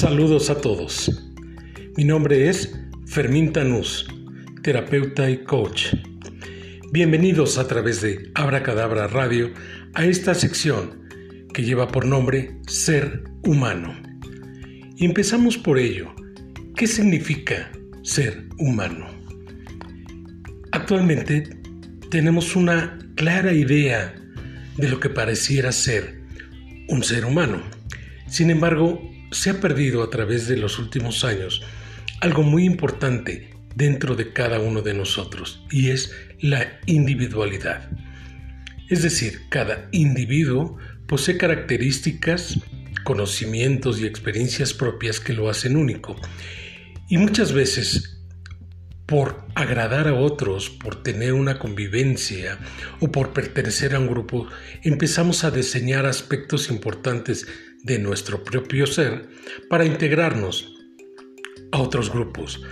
Saludos a todos. Mi nombre es Fermín Tanús, terapeuta y coach. Bienvenidos a través de Abracadabra Radio a esta sección que lleva por nombre Ser Humano. Y empezamos por ello. ¿Qué significa ser humano? Actualmente tenemos una clara idea de lo que pareciera ser un ser humano. Sin embargo, se ha perdido a través de los últimos años algo muy importante dentro de cada uno de nosotros y es la individualidad. Es decir, cada individuo posee características, conocimientos y experiencias propias que lo hacen único. Y muchas veces, por agradar a otros, por tener una convivencia o por pertenecer a un grupo, empezamos a diseñar aspectos importantes de nuestro propio ser para integrarnos a otros grupos,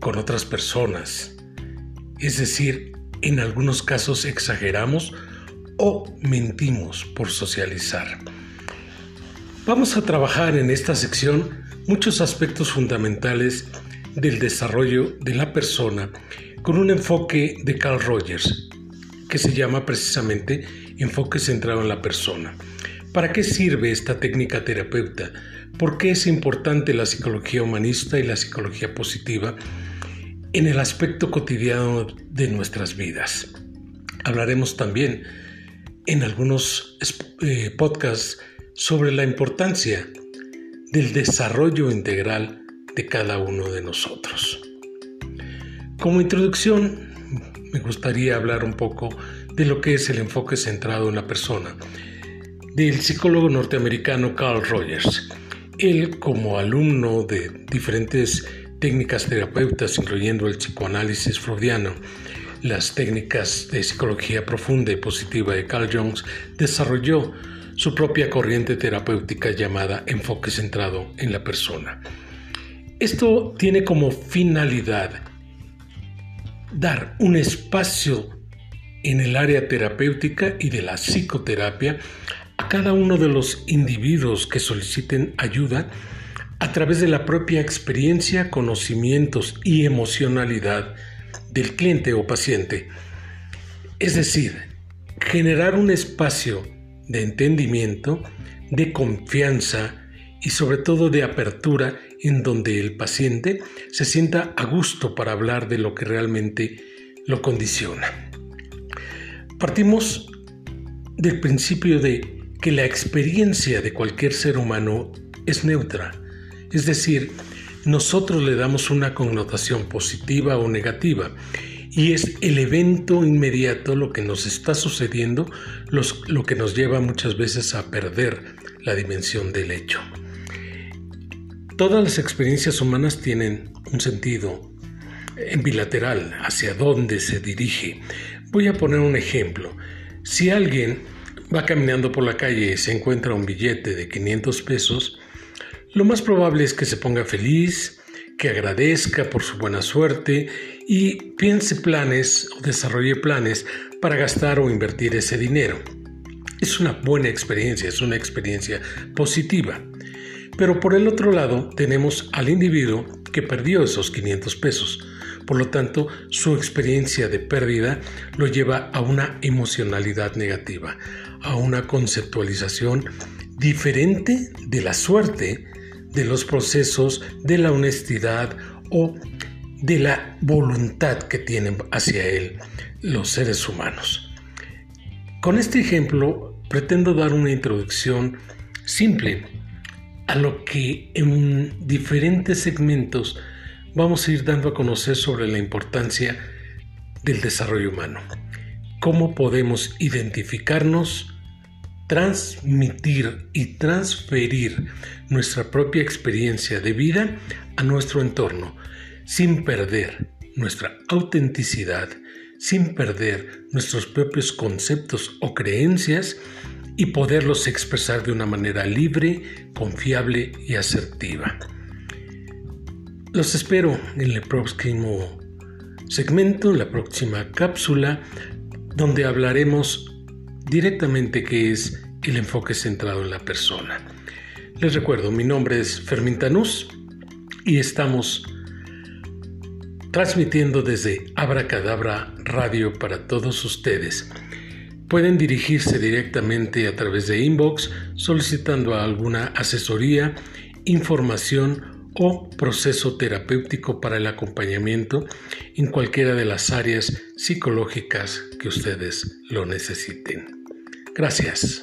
con otras personas. Es decir, en algunos casos exageramos o mentimos por socializar. Vamos a trabajar en esta sección muchos aspectos fundamentales del desarrollo de la persona con un enfoque de Carl Rogers que se llama precisamente enfoque centrado en la persona. ¿Para qué sirve esta técnica terapeuta? ¿Por qué es importante la psicología humanista y la psicología positiva en el aspecto cotidiano de nuestras vidas? Hablaremos también en algunos eh, podcasts sobre la importancia del desarrollo integral de cada uno de nosotros. Como introducción, me gustaría hablar un poco de lo que es el enfoque centrado en la persona del psicólogo norteamericano Carl Rogers. Él, como alumno de diferentes técnicas terapeutas, incluyendo el psicoanálisis freudiano, las técnicas de psicología profunda y positiva de Carl Jones, desarrolló su propia corriente terapéutica llamada enfoque centrado en la persona. Esto tiene como finalidad dar un espacio en el área terapéutica y de la psicoterapia cada uno de los individuos que soliciten ayuda a través de la propia experiencia, conocimientos y emocionalidad del cliente o paciente. Es decir, generar un espacio de entendimiento, de confianza y sobre todo de apertura en donde el paciente se sienta a gusto para hablar de lo que realmente lo condiciona. Partimos del principio de que la experiencia de cualquier ser humano es neutra, es decir, nosotros le damos una connotación positiva o negativa y es el evento inmediato lo que nos está sucediendo lo que nos lleva muchas veces a perder la dimensión del hecho. Todas las experiencias humanas tienen un sentido en bilateral hacia dónde se dirige. Voy a poner un ejemplo. Si alguien va caminando por la calle y se encuentra un billete de 500 pesos, lo más probable es que se ponga feliz, que agradezca por su buena suerte y piense planes o desarrolle planes para gastar o invertir ese dinero. Es una buena experiencia, es una experiencia positiva. Pero por el otro lado tenemos al individuo que perdió esos 500 pesos por lo tanto, su experiencia de pérdida lo lleva a una emocionalidad negativa, a una conceptualización diferente de la suerte, de los procesos, de la honestidad o de la voluntad que tienen hacia él los seres humanos. Con este ejemplo pretendo dar una introducción simple a lo que en diferentes segmentos vamos a ir dando a conocer sobre la importancia del desarrollo humano. Cómo podemos identificarnos, transmitir y transferir nuestra propia experiencia de vida a nuestro entorno sin perder nuestra autenticidad, sin perder nuestros propios conceptos o creencias y poderlos expresar de una manera libre, confiable y asertiva. Los espero en el próximo segmento, en la próxima cápsula, donde hablaremos directamente qué es el enfoque centrado en la persona. Les recuerdo, mi nombre es Fermín Tanús y estamos transmitiendo desde Abracadabra Radio para todos ustedes. Pueden dirigirse directamente a través de inbox solicitando alguna asesoría, información o proceso terapéutico para el acompañamiento en cualquiera de las áreas psicológicas que ustedes lo necesiten. Gracias.